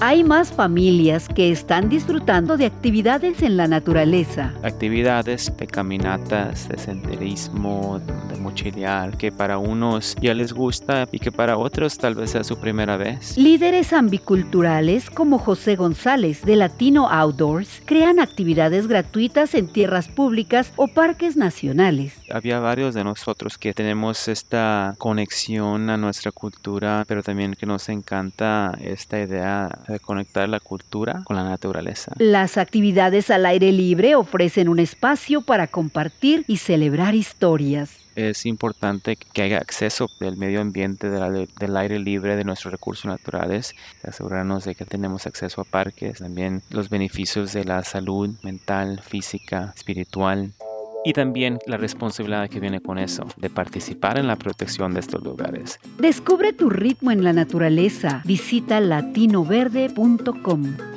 hay más familias que están disfrutando de actividades en la naturaleza. Actividades de caminatas, de senderismo, de mochilear, que para unos ya les gusta y que para otros tal vez sea su primera vez. Líderes ambiculturales como José González de Latino Outdoors crean actividades gratuitas en tierras públicas o parques nacionales. Había varios de nosotros que tenemos esta conexión a nuestra cultura, pero también que nos encanta esta idea de conectar la cultura con la naturaleza. Las actividades al aire libre ofrecen un espacio para compartir y celebrar historias. Es importante que haya acceso del medio ambiente, del aire libre, de nuestros recursos naturales, asegurarnos de que tenemos acceso a parques, también los beneficios de la salud mental, física, espiritual y también la responsabilidad que viene con eso, de participar en la protección de estos lugares. Descubre tu ritmo en la naturaleza. Visita latinoverde.com.